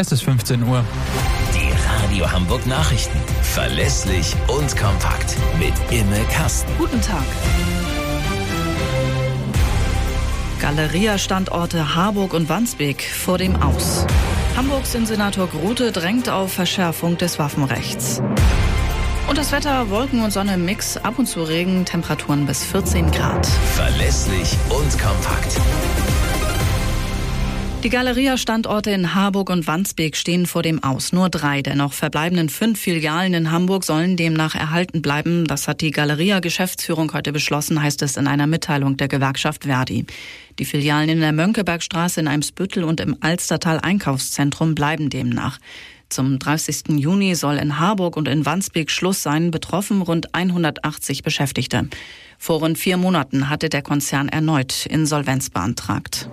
Es ist 15 Uhr. Die Radio Hamburg Nachrichten. Verlässlich und kompakt. Mit Imme Kasten. Guten Tag. Galeria-Standorte Harburg und Wandsbek vor dem Aus. Hamburgs Innensenator Grote drängt auf Verschärfung des Waffenrechts. Und das Wetter, Wolken und Sonne im Mix, ab und zu Regen, Temperaturen bis 14 Grad. Verlässlich und kompakt. Die Galeria-Standorte in Harburg und Wandsbek stehen vor dem Aus. Nur drei der noch verbleibenden fünf Filialen in Hamburg sollen demnach erhalten bleiben. Das hat die Galeria-Geschäftsführung heute beschlossen, heißt es in einer Mitteilung der Gewerkschaft Verdi. Die Filialen in der Mönckebergstraße in Eimsbüttel und im Alstertal Einkaufszentrum bleiben demnach. Zum 30. Juni soll in Harburg und in Wandsbek Schluss sein, betroffen rund 180 Beschäftigte. Vor rund vier Monaten hatte der Konzern erneut Insolvenz beantragt.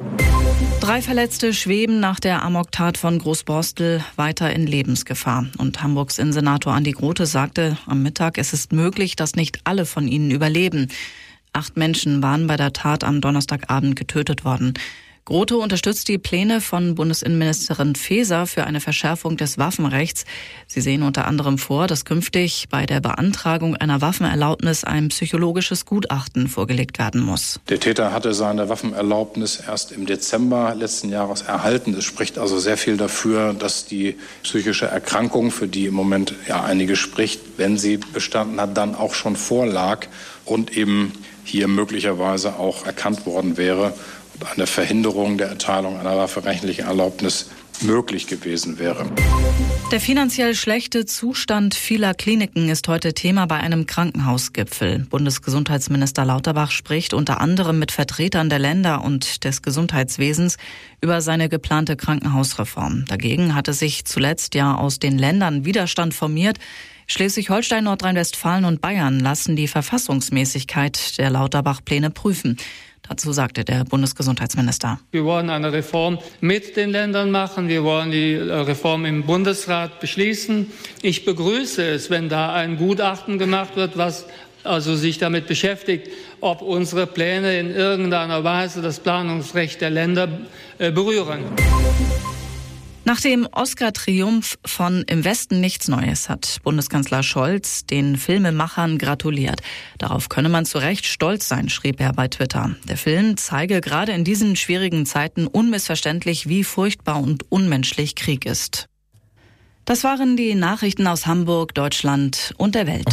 Drei Verletzte schweben nach der Amoktat von Großborstel weiter in Lebensgefahr. Und Hamburgs Innensenator Andi Grote sagte am Mittag, es ist möglich, dass nicht alle von ihnen überleben. Acht Menschen waren bei der Tat am Donnerstagabend getötet worden. Grote unterstützt die Pläne von Bundesinnenministerin Faeser für eine Verschärfung des Waffenrechts. Sie sehen unter anderem vor, dass künftig bei der Beantragung einer Waffenerlaubnis ein psychologisches Gutachten vorgelegt werden muss. Der Täter hatte seine Waffenerlaubnis erst im Dezember letzten Jahres erhalten. Es spricht also sehr viel dafür, dass die psychische Erkrankung, für die im Moment ja einige spricht, wenn sie bestanden hat, dann auch schon vorlag und eben hier möglicherweise auch erkannt worden wäre eine Verhinderung der Erteilung einer waffenrechtlichen Erlaubnis möglich gewesen wäre. Der finanziell schlechte Zustand vieler Kliniken ist heute Thema bei einem Krankenhausgipfel. Bundesgesundheitsminister Lauterbach spricht unter anderem mit Vertretern der Länder und des Gesundheitswesens über seine geplante Krankenhausreform. Dagegen hatte sich zuletzt ja aus den Ländern Widerstand formiert. Schleswig-Holstein, Nordrhein-Westfalen und Bayern lassen die Verfassungsmäßigkeit der Lauterbach-Pläne prüfen. Dazu sagte der Bundesgesundheitsminister. Wir wollen eine Reform mit den Ländern machen. Wir wollen die äh, Reform im Bundesrat beschließen. Ich begrüße es, wenn da ein Gutachten gemacht wird, was also sich damit beschäftigt, ob unsere Pläne in irgendeiner Weise das Planungsrecht der Länder äh, berühren. Nach dem Oscar-Triumph von Im Westen nichts Neues hat Bundeskanzler Scholz den Filmemachern gratuliert. Darauf könne man zu Recht stolz sein, schrieb er bei Twitter. Der Film zeige gerade in diesen schwierigen Zeiten unmissverständlich, wie furchtbar und unmenschlich Krieg ist. Das waren die Nachrichten aus Hamburg, Deutschland und der Welt.